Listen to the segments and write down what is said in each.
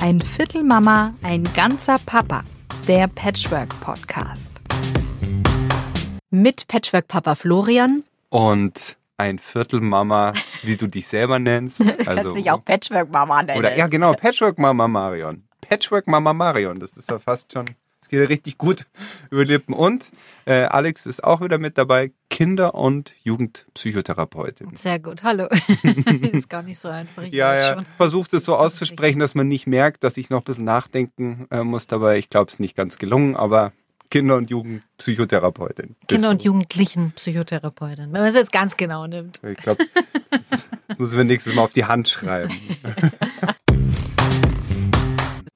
Ein Viertel Mama, ein ganzer Papa. Der Patchwork Podcast. Mit Patchwork Papa Florian. Und ein Viertel Mama, wie du dich selber nennst. Also, du kannst mich auch Patchwork Mama nennen. Oder ja, genau, Patchwork Mama Marion. Patchwork Mama Marion, das ist ja fast schon geht ja richtig gut über Lippen. Und äh, Alex ist auch wieder mit dabei, Kinder- und Jugendpsychotherapeutin. Sehr gut, hallo. ist gar nicht so einfach. Ich ja, ja. Versucht es so auszusprechen, dass man nicht merkt, dass ich noch ein bisschen nachdenken äh, muss dabei. Ich glaube, es ist nicht ganz gelungen, aber Kinder- und Jugendpsychotherapeutin. Kinder- und Jugendlichen Psychotherapeutin, wenn man es jetzt ganz genau nimmt. Ich glaube, das müssen wir nächstes Mal auf die Hand schreiben.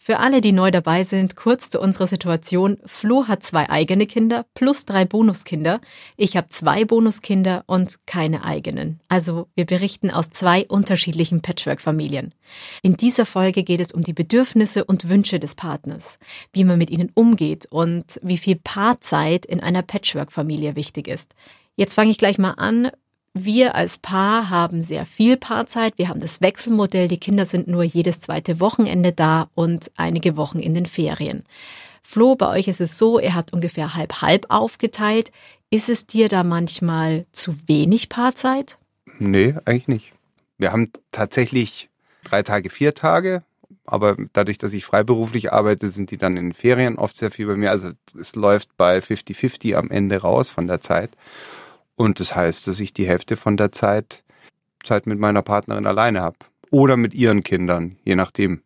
Für alle, die neu dabei sind, kurz zu unserer Situation. Flo hat zwei eigene Kinder plus drei Bonuskinder. Ich habe zwei Bonuskinder und keine eigenen. Also wir berichten aus zwei unterschiedlichen Patchwork-Familien. In dieser Folge geht es um die Bedürfnisse und Wünsche des Partners, wie man mit ihnen umgeht und wie viel Paarzeit in einer Patchwork-Familie wichtig ist. Jetzt fange ich gleich mal an. Wir als Paar haben sehr viel Paarzeit. Wir haben das Wechselmodell. Die Kinder sind nur jedes zweite Wochenende da und einige Wochen in den Ferien. Flo, bei euch ist es so, ihr habt ungefähr halb-halb aufgeteilt. Ist es dir da manchmal zu wenig Paarzeit? Nee, eigentlich nicht. Wir haben tatsächlich drei Tage, vier Tage. Aber dadurch, dass ich freiberuflich arbeite, sind die dann in den Ferien oft sehr viel bei mir. Also es läuft bei 50-50 am Ende raus von der Zeit. Und das heißt, dass ich die Hälfte von der Zeit Zeit mit meiner Partnerin alleine habe. Oder mit ihren Kindern, je nachdem.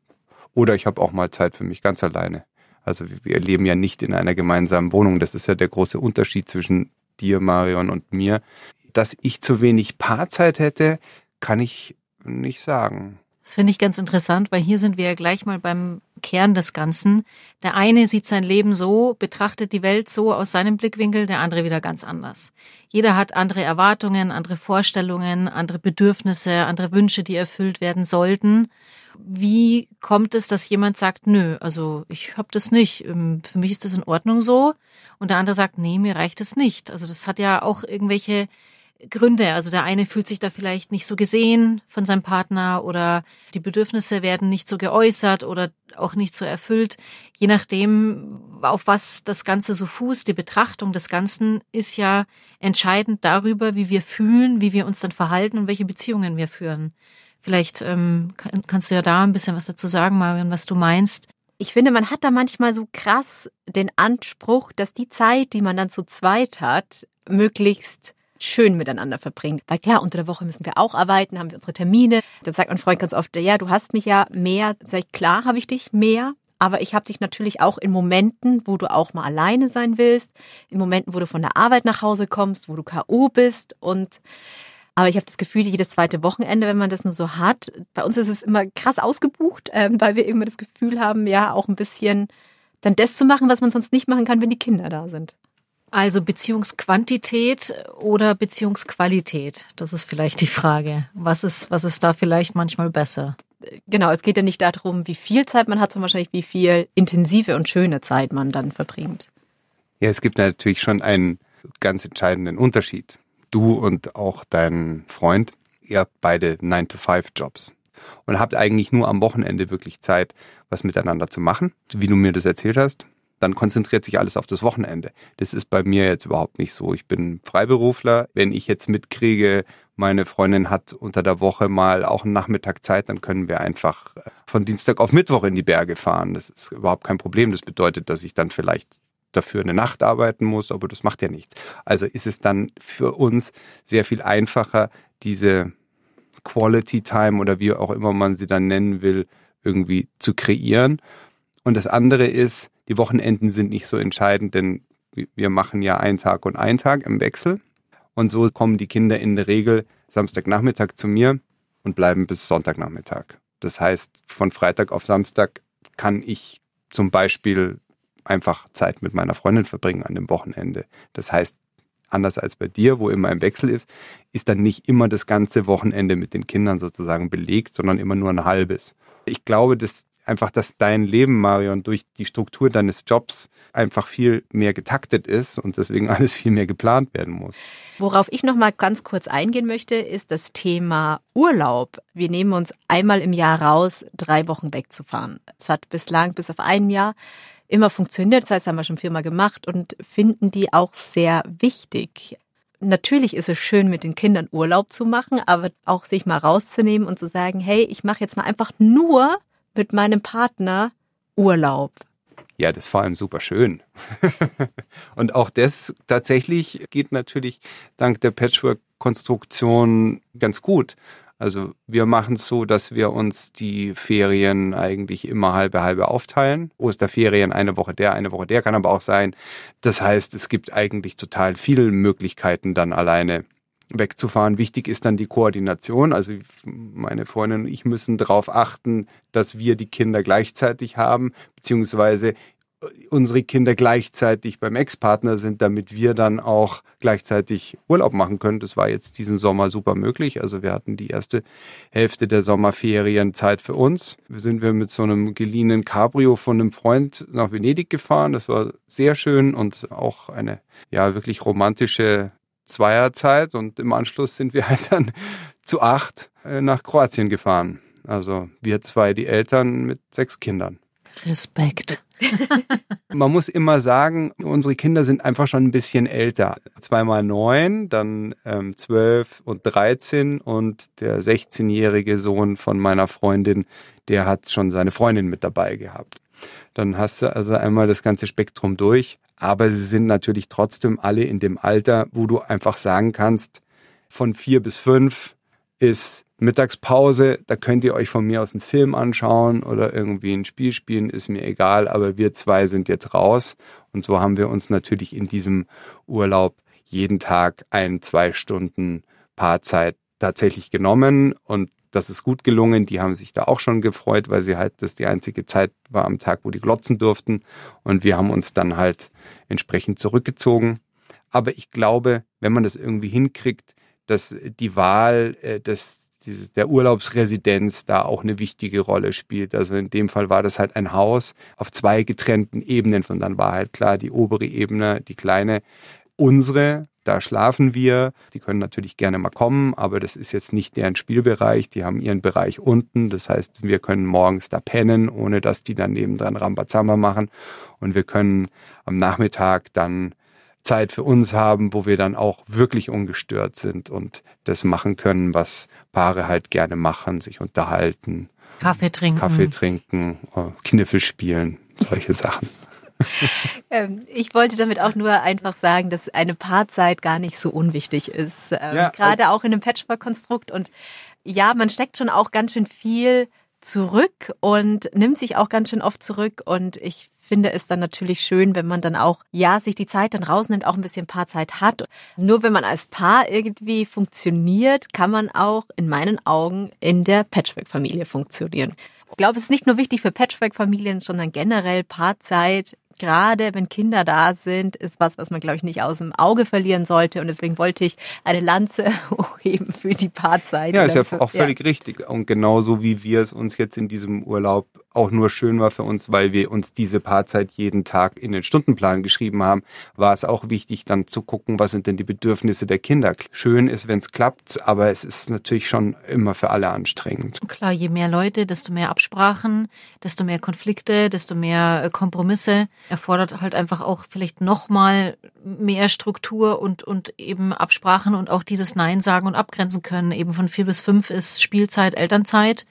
Oder ich habe auch mal Zeit für mich ganz alleine. Also wir leben ja nicht in einer gemeinsamen Wohnung. Das ist ja der große Unterschied zwischen dir, Marion, und mir. Dass ich zu wenig Paarzeit hätte, kann ich nicht sagen. Das finde ich ganz interessant, weil hier sind wir ja gleich mal beim Kern des Ganzen. Der eine sieht sein Leben so, betrachtet die Welt so aus seinem Blickwinkel, der andere wieder ganz anders. Jeder hat andere Erwartungen, andere Vorstellungen, andere Bedürfnisse, andere Wünsche, die erfüllt werden sollten. Wie kommt es, dass jemand sagt, nö, also ich habe das nicht, ähm, für mich ist das in Ordnung so, und der andere sagt, nee, mir reicht das nicht. Also das hat ja auch irgendwelche Gründe. Also der eine fühlt sich da vielleicht nicht so gesehen von seinem Partner oder die Bedürfnisse werden nicht so geäußert oder auch nicht so erfüllt. Je nachdem, auf was das Ganze so fußt, die Betrachtung des Ganzen ist ja entscheidend darüber, wie wir fühlen, wie wir uns dann verhalten und welche Beziehungen wir führen. Vielleicht ähm, kann, kannst du ja da ein bisschen was dazu sagen, Marion, was du meinst. Ich finde, man hat da manchmal so krass den Anspruch, dass die Zeit, die man dann zu zweit hat, möglichst schön miteinander verbringen. Weil klar, unter der Woche müssen wir auch arbeiten, haben wir unsere Termine. Dann sagt mein Freund ganz oft, ja, du hast mich ja mehr. Sag ich, klar habe ich dich mehr. Aber ich habe dich natürlich auch in Momenten, wo du auch mal alleine sein willst, in Momenten, wo du von der Arbeit nach Hause kommst, wo du K.O. bist und aber ich habe das Gefühl, jedes zweite Wochenende, wenn man das nur so hat, bei uns ist es immer krass ausgebucht, äh, weil wir immer das Gefühl haben, ja, auch ein bisschen dann das zu machen, was man sonst nicht machen kann, wenn die Kinder da sind. Also Beziehungsquantität oder Beziehungsqualität? Das ist vielleicht die Frage. Was ist, was ist da vielleicht manchmal besser? Genau, es geht ja nicht darum, wie viel Zeit man hat, sondern wahrscheinlich, wie viel intensive und schöne Zeit man dann verbringt. Ja, es gibt natürlich schon einen ganz entscheidenden Unterschied. Du und auch dein Freund, ihr habt beide 9-to-5-Jobs und habt eigentlich nur am Wochenende wirklich Zeit, was miteinander zu machen, wie du mir das erzählt hast dann konzentriert sich alles auf das Wochenende. Das ist bei mir jetzt überhaupt nicht so. Ich bin Freiberufler. Wenn ich jetzt mitkriege, meine Freundin hat unter der Woche mal auch einen Nachmittag Zeit, dann können wir einfach äh, von Dienstag auf Mittwoch in die Berge fahren. Das ist überhaupt kein Problem. Das bedeutet, dass ich dann vielleicht dafür eine Nacht arbeiten muss, aber das macht ja nichts. Also ist es dann für uns sehr viel einfacher, diese Quality Time oder wie auch immer man sie dann nennen will, irgendwie zu kreieren. Und das andere ist, die Wochenenden sind nicht so entscheidend, denn wir machen ja einen Tag und einen Tag im Wechsel. Und so kommen die Kinder in der Regel Samstagnachmittag zu mir und bleiben bis Sonntagnachmittag. Das heißt, von Freitag auf Samstag kann ich zum Beispiel einfach Zeit mit meiner Freundin verbringen an dem Wochenende. Das heißt, anders als bei dir, wo immer ein Wechsel ist, ist dann nicht immer das ganze Wochenende mit den Kindern sozusagen belegt, sondern immer nur ein halbes. Ich glaube, dass einfach, dass dein Leben, Marion, durch die Struktur deines Jobs einfach viel mehr getaktet ist und deswegen alles viel mehr geplant werden muss. Worauf ich noch mal ganz kurz eingehen möchte, ist das Thema Urlaub. Wir nehmen uns einmal im Jahr raus, drei Wochen wegzufahren. Es hat bislang bis auf ein Jahr immer funktioniert. Das heißt, haben wir schon viermal gemacht und finden die auch sehr wichtig. Natürlich ist es schön, mit den Kindern Urlaub zu machen, aber auch sich mal rauszunehmen und zu sagen, hey, ich mache jetzt mal einfach nur mit meinem Partner Urlaub. Ja, das ist vor allem super schön. und auch das tatsächlich geht natürlich dank der Patchwork-Konstruktion ganz gut. Also wir machen es so, dass wir uns die Ferien eigentlich immer halbe halbe aufteilen. Osterferien eine Woche der, eine Woche der kann aber auch sein. Das heißt, es gibt eigentlich total viele Möglichkeiten dann alleine wegzufahren. Wichtig ist dann die Koordination. Also meine Freundin und ich müssen darauf achten, dass wir die Kinder gleichzeitig haben, beziehungsweise unsere Kinder gleichzeitig beim Ex-Partner sind, damit wir dann auch gleichzeitig Urlaub machen können. Das war jetzt diesen Sommer super möglich. Also wir hatten die erste Hälfte der Sommerferien Zeit für uns. Wir sind wir mit so einem geliehenen Cabrio von einem Freund nach Venedig gefahren. Das war sehr schön und auch eine ja wirklich romantische Zweierzeit und im Anschluss sind wir halt dann zu acht äh, nach Kroatien gefahren. Also wir zwei, die Eltern mit sechs Kindern. Respekt. Man muss immer sagen, unsere Kinder sind einfach schon ein bisschen älter. Zweimal neun, dann ähm, zwölf und dreizehn und der 16-jährige Sohn von meiner Freundin, der hat schon seine Freundin mit dabei gehabt. Dann hast du also einmal das ganze Spektrum durch. Aber sie sind natürlich trotzdem alle in dem Alter, wo du einfach sagen kannst, von vier bis fünf ist Mittagspause, da könnt ihr euch von mir aus einen Film anschauen oder irgendwie ein Spiel spielen, ist mir egal, aber wir zwei sind jetzt raus. Und so haben wir uns natürlich in diesem Urlaub jeden Tag ein, zwei Stunden Paarzeit tatsächlich genommen. Und das ist gut gelungen. Die haben sich da auch schon gefreut, weil sie halt das die einzige Zeit war am Tag, wo die glotzen durften. Und wir haben uns dann halt entsprechend zurückgezogen. Aber ich glaube, wenn man das irgendwie hinkriegt, dass die Wahl äh, des, der Urlaubsresidenz da auch eine wichtige Rolle spielt. Also in dem Fall war das halt ein Haus auf zwei getrennten Ebenen. Und dann war halt klar die obere Ebene, die kleine, unsere da schlafen wir. Die können natürlich gerne mal kommen, aber das ist jetzt nicht deren Spielbereich. Die haben ihren Bereich unten. Das heißt, wir können morgens da pennen, ohne dass die dann nebendran Rambazamba machen. Und wir können am Nachmittag dann Zeit für uns haben, wo wir dann auch wirklich ungestört sind und das machen können, was Paare halt gerne machen, sich unterhalten. Kaffee trinken. Kaffee trinken, äh, Kniffel spielen, solche Sachen. Ähm, ich wollte damit auch nur einfach sagen, dass eine Paarzeit gar nicht so unwichtig ist. Ähm, ja, Gerade auch in einem Patchwork-Konstrukt. Und ja, man steckt schon auch ganz schön viel zurück und nimmt sich auch ganz schön oft zurück. Und ich finde es dann natürlich schön, wenn man dann auch, ja, sich die Zeit dann rausnimmt, auch ein bisschen Paarzeit hat. Nur wenn man als Paar irgendwie funktioniert, kann man auch in meinen Augen in der Patchwork-Familie funktionieren. Ich glaube, es ist nicht nur wichtig für Patchwork-Familien, sondern generell Paarzeit gerade wenn Kinder da sind, ist was, was man, glaube ich, nicht aus dem Auge verlieren sollte. Und deswegen wollte ich eine Lanze hochheben für die Paarzeit. Ja, ist ja auch völlig ja. richtig. Und genauso wie wir es uns jetzt in diesem Urlaub auch nur schön war für uns, weil wir uns diese Paarzeit jeden Tag in den Stundenplan geschrieben haben, war es auch wichtig, dann zu gucken, was sind denn die Bedürfnisse der Kinder. Schön ist, wenn es klappt, aber es ist natürlich schon immer für alle anstrengend. Klar, je mehr Leute, desto mehr Absprachen, desto mehr Konflikte, desto mehr äh, Kompromisse erfordert halt einfach auch vielleicht nochmal mehr Struktur und, und eben Absprachen und auch dieses Nein sagen und abgrenzen können. Eben von vier bis fünf ist Spielzeit, Elternzeit.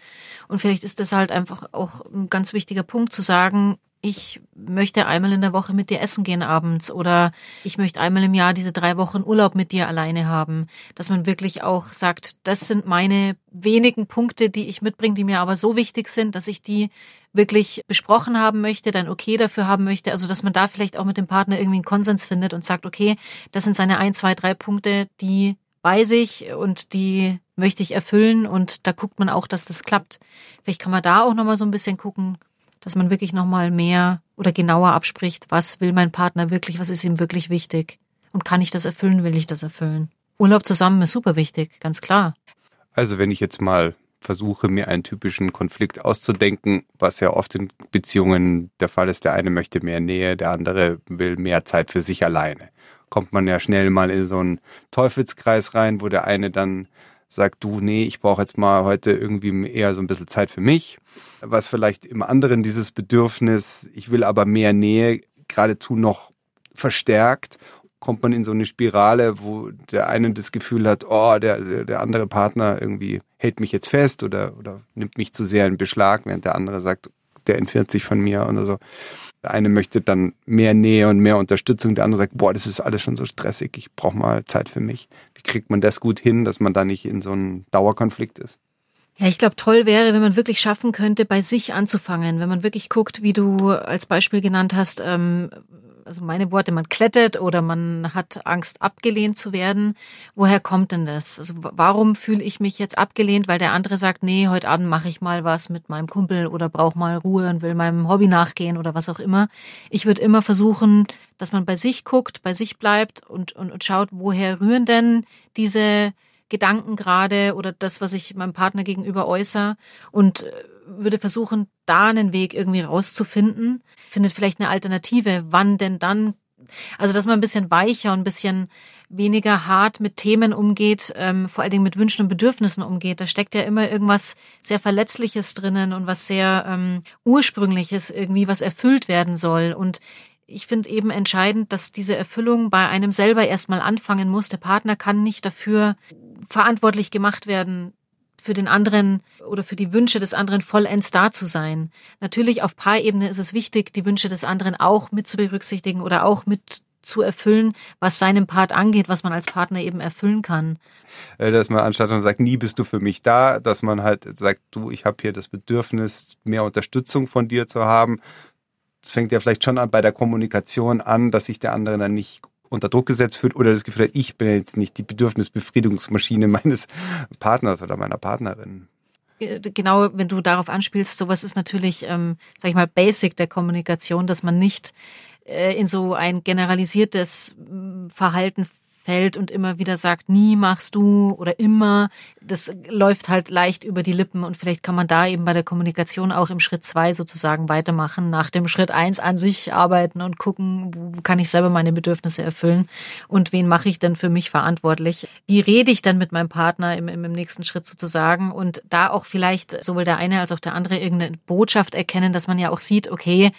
Und vielleicht ist das halt einfach auch ein ganz wichtiger Punkt zu sagen, ich möchte einmal in der Woche mit dir essen gehen abends oder ich möchte einmal im Jahr diese drei Wochen Urlaub mit dir alleine haben. Dass man wirklich auch sagt, das sind meine wenigen Punkte, die ich mitbringe, die mir aber so wichtig sind, dass ich die wirklich besprochen haben möchte, dann okay dafür haben möchte. Also dass man da vielleicht auch mit dem Partner irgendwie einen Konsens findet und sagt, okay, das sind seine ein, zwei, drei Punkte, die weiß ich und die möchte ich erfüllen und da guckt man auch, dass das klappt. Vielleicht kann man da auch nochmal so ein bisschen gucken, dass man wirklich nochmal mehr oder genauer abspricht, was will mein Partner wirklich, was ist ihm wirklich wichtig und kann ich das erfüllen, will ich das erfüllen. Urlaub zusammen ist super wichtig, ganz klar. Also wenn ich jetzt mal versuche mir einen typischen Konflikt auszudenken, was ja oft in Beziehungen der Fall ist. Der eine möchte mehr Nähe, der andere will mehr Zeit für sich alleine. Kommt man ja schnell mal in so einen Teufelskreis rein, wo der eine dann sagt, du, nee, ich brauche jetzt mal heute irgendwie eher so ein bisschen Zeit für mich. Was vielleicht im anderen dieses Bedürfnis, ich will aber mehr Nähe, geradezu noch verstärkt kommt man in so eine Spirale, wo der eine das Gefühl hat, oh, der, der andere Partner irgendwie hält mich jetzt fest oder, oder nimmt mich zu sehr in Beschlag, während der andere sagt, der entfernt sich von mir oder so. Der eine möchte dann mehr Nähe und mehr Unterstützung, der andere sagt, boah, das ist alles schon so stressig, ich brauche mal Zeit für mich. Kriegt man das gut hin, dass man da nicht in so einem Dauerkonflikt ist? Ja, ich glaube, toll wäre, wenn man wirklich schaffen könnte, bei sich anzufangen. Wenn man wirklich guckt, wie du als Beispiel genannt hast, ähm, also meine Worte, man klettert oder man hat Angst, abgelehnt zu werden. Woher kommt denn das? Also warum fühle ich mich jetzt abgelehnt, weil der andere sagt, nee, heute Abend mache ich mal was mit meinem Kumpel oder brauche mal Ruhe und will meinem Hobby nachgehen oder was auch immer. Ich würde immer versuchen, dass man bei sich guckt, bei sich bleibt und, und, und schaut, woher rühren denn diese Gedanken gerade oder das, was ich meinem Partner gegenüber äußere und äh, würde versuchen, da einen Weg irgendwie rauszufinden. Findet vielleicht eine Alternative, wann denn dann also, dass man ein bisschen weicher und ein bisschen weniger hart mit Themen umgeht, ähm, vor allen Dingen mit Wünschen und Bedürfnissen umgeht. Da steckt ja immer irgendwas sehr Verletzliches drinnen und was sehr ähm, Ursprüngliches irgendwie, was erfüllt werden soll. Und ich finde eben entscheidend, dass diese Erfüllung bei einem selber erstmal anfangen muss. Der Partner kann nicht dafür verantwortlich gemacht werden, für den anderen oder für die Wünsche des anderen vollends da zu sein. Natürlich auf Paarebene ist es wichtig, die Wünsche des anderen auch mit zu berücksichtigen oder auch mit zu erfüllen, was seinem Part angeht, was man als Partner eben erfüllen kann. Äh, dass man anstatt man sagt, nie bist du für mich da, dass man halt sagt, du, ich habe hier das Bedürfnis, mehr Unterstützung von dir zu haben. Es fängt ja vielleicht schon an bei der Kommunikation an, dass sich der andere dann nicht unter Druck gesetzt fühlt oder das Gefühl hat, ich bin jetzt nicht die Bedürfnisbefriedigungsmaschine meines Partners oder meiner Partnerin. Genau, wenn du darauf anspielst, sowas ist natürlich, ähm, sag ich mal, Basic der Kommunikation, dass man nicht äh, in so ein generalisiertes Verhalten fällt und immer wieder sagt, nie machst du oder immer, das läuft halt leicht über die Lippen und vielleicht kann man da eben bei der Kommunikation auch im Schritt zwei sozusagen weitermachen, nach dem Schritt eins an sich arbeiten und gucken, wo kann ich selber meine Bedürfnisse erfüllen und wen mache ich denn für mich verantwortlich? Wie rede ich dann mit meinem Partner im, im, nächsten Schritt sozusagen und da auch vielleicht sowohl der eine als auch der andere irgendeine Botschaft erkennen, dass man ja auch sieht, okay,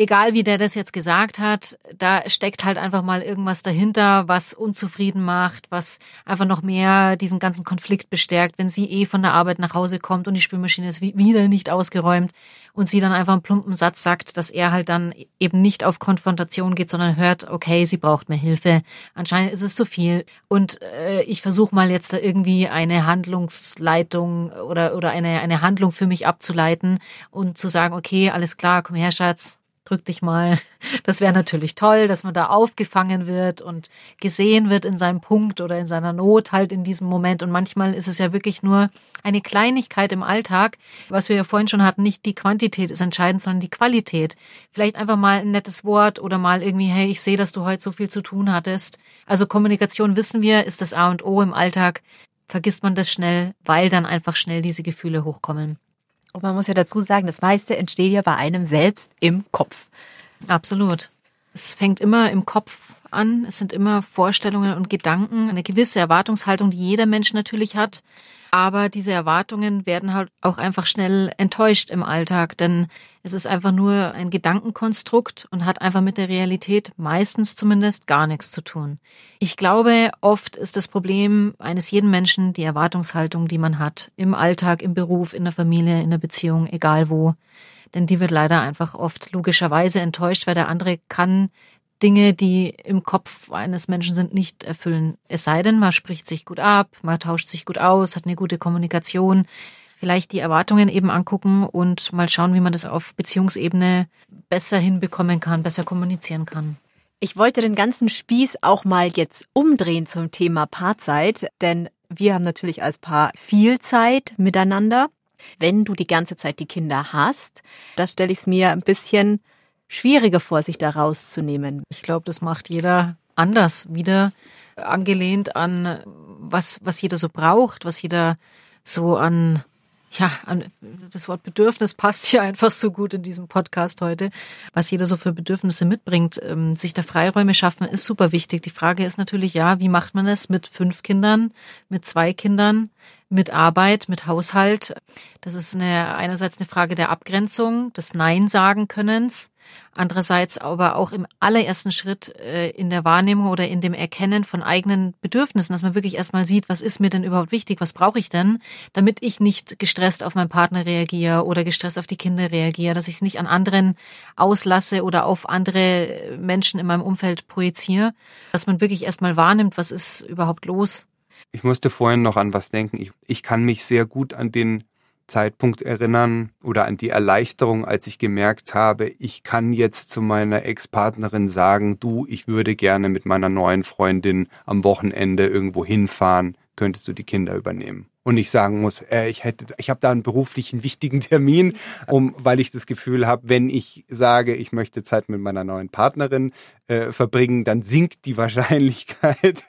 egal wie der das jetzt gesagt hat, da steckt halt einfach mal irgendwas dahinter, was unzufrieden macht, was einfach noch mehr diesen ganzen Konflikt bestärkt, wenn sie eh von der Arbeit nach Hause kommt und die Spülmaschine ist wieder nicht ausgeräumt und sie dann einfach einen plumpen Satz sagt, dass er halt dann eben nicht auf Konfrontation geht, sondern hört, okay, sie braucht mehr Hilfe. Anscheinend ist es zu viel und äh, ich versuche mal jetzt da irgendwie eine Handlungsleitung oder oder eine eine Handlung für mich abzuleiten und zu sagen, okay, alles klar, komm her, Schatz, drück dich mal. Das wäre natürlich toll, dass man da aufgefangen wird und gesehen wird in seinem Punkt oder in seiner Not halt in diesem Moment. Und manchmal ist es ja wirklich nur eine Kleinigkeit im Alltag, was wir ja vorhin schon hatten, nicht die Quantität ist entscheidend, sondern die Qualität. Vielleicht einfach mal ein nettes Wort oder mal irgendwie, hey, ich sehe, dass du heute so viel zu tun hattest. Also Kommunikation wissen wir, ist das A und O im Alltag. Vergisst man das schnell, weil dann einfach schnell diese Gefühle hochkommen. Und man muss ja dazu sagen, das meiste entsteht ja bei einem selbst im Kopf. Absolut. Es fängt immer im Kopf an. Es sind immer Vorstellungen und Gedanken, eine gewisse Erwartungshaltung, die jeder Mensch natürlich hat. Aber diese Erwartungen werden halt auch einfach schnell enttäuscht im Alltag, denn es ist einfach nur ein Gedankenkonstrukt und hat einfach mit der Realität meistens zumindest gar nichts zu tun. Ich glaube, oft ist das Problem eines jeden Menschen die Erwartungshaltung, die man hat, im Alltag, im Beruf, in der Familie, in der Beziehung, egal wo. Denn die wird leider einfach oft logischerweise enttäuscht, weil der andere kann Dinge, die im Kopf eines Menschen sind, nicht erfüllen. Es sei denn, man spricht sich gut ab, man tauscht sich gut aus, hat eine gute Kommunikation. Vielleicht die Erwartungen eben angucken und mal schauen, wie man das auf Beziehungsebene besser hinbekommen kann, besser kommunizieren kann. Ich wollte den ganzen Spieß auch mal jetzt umdrehen zum Thema Paarzeit, denn wir haben natürlich als Paar viel Zeit miteinander. Wenn du die ganze Zeit die Kinder hast, da stelle ich es mir ein bisschen schwieriger vor, sich da rauszunehmen. Ich glaube, das macht jeder anders wieder angelehnt an was, was jeder so braucht, was jeder so an ja, das Wort Bedürfnis passt hier einfach so gut in diesem Podcast heute, was jeder so für Bedürfnisse mitbringt. Ähm, sich da Freiräume schaffen ist super wichtig. Die Frage ist natürlich, ja, wie macht man es mit fünf Kindern, mit zwei Kindern? mit Arbeit, mit Haushalt. Das ist eine, einerseits eine Frage der Abgrenzung, des Nein sagen Könnens. Andererseits aber auch im allerersten Schritt äh, in der Wahrnehmung oder in dem Erkennen von eigenen Bedürfnissen, dass man wirklich erstmal sieht, was ist mir denn überhaupt wichtig, was brauche ich denn, damit ich nicht gestresst auf meinen Partner reagiere oder gestresst auf die Kinder reagiere, dass ich es nicht an anderen auslasse oder auf andere Menschen in meinem Umfeld projiziere, dass man wirklich erstmal wahrnimmt, was ist überhaupt los. Ich musste vorhin noch an was denken. Ich, ich kann mich sehr gut an den Zeitpunkt erinnern oder an die Erleichterung, als ich gemerkt habe, ich kann jetzt zu meiner Ex-Partnerin sagen, du, ich würde gerne mit meiner neuen Freundin am Wochenende irgendwo hinfahren, könntest du die Kinder übernehmen und ich sagen muss, äh, ich hätte, ich habe da einen beruflichen wichtigen Termin, um, weil ich das Gefühl habe, wenn ich sage, ich möchte Zeit mit meiner neuen Partnerin äh, verbringen, dann sinkt die Wahrscheinlichkeit,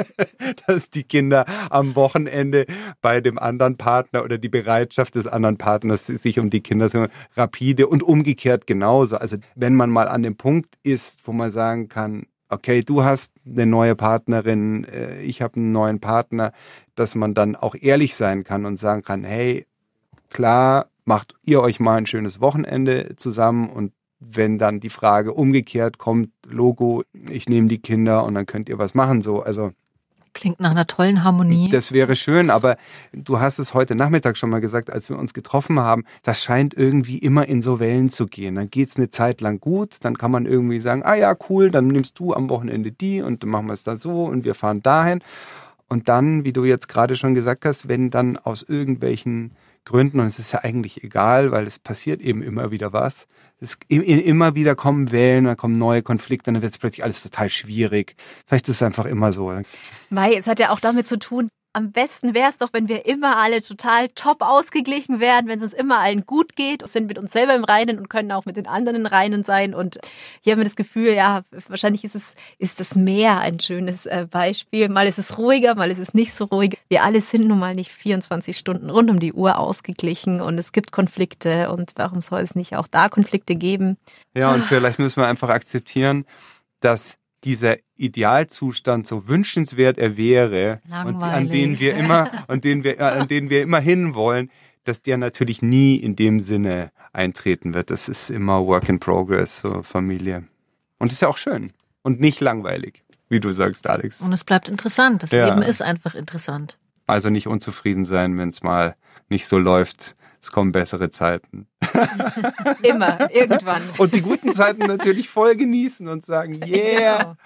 dass die Kinder am Wochenende bei dem anderen Partner oder die Bereitschaft des anderen Partners sich um die Kinder zu rapide und umgekehrt genauso. Also wenn man mal an dem Punkt ist, wo man sagen kann, okay, du hast eine neue Partnerin, äh, ich habe einen neuen Partner, dass man dann auch ehrlich sein kann und sagen kann, hey, klar, macht ihr euch mal ein schönes Wochenende zusammen und wenn dann die Frage umgekehrt kommt, Logo, ich nehme die Kinder und dann könnt ihr was machen, so, also Klingt nach einer tollen Harmonie. Das wäre schön, aber du hast es heute Nachmittag schon mal gesagt, als wir uns getroffen haben, das scheint irgendwie immer in so Wellen zu gehen. Dann geht's eine Zeit lang gut, dann kann man irgendwie sagen, ah ja, cool, dann nimmst du am Wochenende die und dann machen wir es dann so und wir fahren dahin. Und dann, wie du jetzt gerade schon gesagt hast, wenn dann aus irgendwelchen Gründen, und es ist ja eigentlich egal, weil es passiert eben immer wieder was, es immer wieder kommen Wellen, dann kommen neue Konflikte, dann wird es plötzlich alles total schwierig. Vielleicht ist es einfach immer so. Mai, es hat ja auch damit zu tun, am besten wäre es doch, wenn wir immer alle total top ausgeglichen wären, wenn es uns immer allen gut geht, sind mit uns selber im Reinen und können auch mit den anderen im Reinen sein. Und hier haben wir das Gefühl, ja, wahrscheinlich ist es, ist das Meer ein schönes äh, Beispiel. Mal ist es ruhiger, mal ist es nicht so ruhig. Wir alle sind nun mal nicht 24 Stunden rund um die Uhr ausgeglichen und es gibt Konflikte und warum soll es nicht auch da Konflikte geben? Ja, und vielleicht müssen wir einfach akzeptieren, dass dieser Idealzustand so wünschenswert er wäre und an den wir immer und den wir an den wir immer hinwollen, dass der natürlich nie in dem Sinne eintreten wird. Das ist immer Work in Progress, so Familie. Und ist ja auch schön und nicht langweilig, wie du sagst, Alex. Und es bleibt interessant. Das ja. Leben ist einfach interessant. Also nicht unzufrieden sein, wenn es mal nicht so läuft, es kommen bessere Zeiten. Immer, irgendwann. Und die guten Zeiten natürlich voll genießen und sagen, yeah.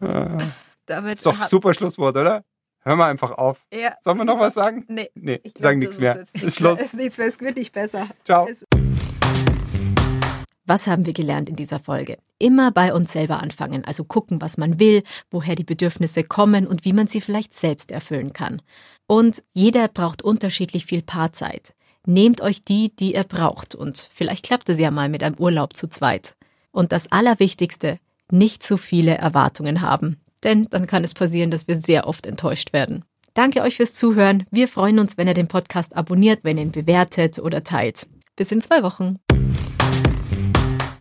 Genau. Damit ist doch super Schlusswort, oder? Hör mal einfach auf. Ja, Sollen wir super. noch was sagen? Nee. Nee, ich sagen nichts mehr. Ist, ist Schluss. Ist nichts mehr, es wird nicht besser. Ciao. Was haben wir gelernt in dieser Folge? Immer bei uns selber anfangen, also gucken, was man will, woher die Bedürfnisse kommen und wie man sie vielleicht selbst erfüllen kann. Und jeder braucht unterschiedlich viel Paarzeit. Nehmt euch die, die ihr braucht und vielleicht klappt es ja mal mit einem Urlaub zu zweit. Und das Allerwichtigste, nicht zu viele Erwartungen haben, denn dann kann es passieren, dass wir sehr oft enttäuscht werden. Danke euch fürs Zuhören. Wir freuen uns, wenn ihr den Podcast abonniert, wenn ihr ihn bewertet oder teilt. Bis in zwei Wochen.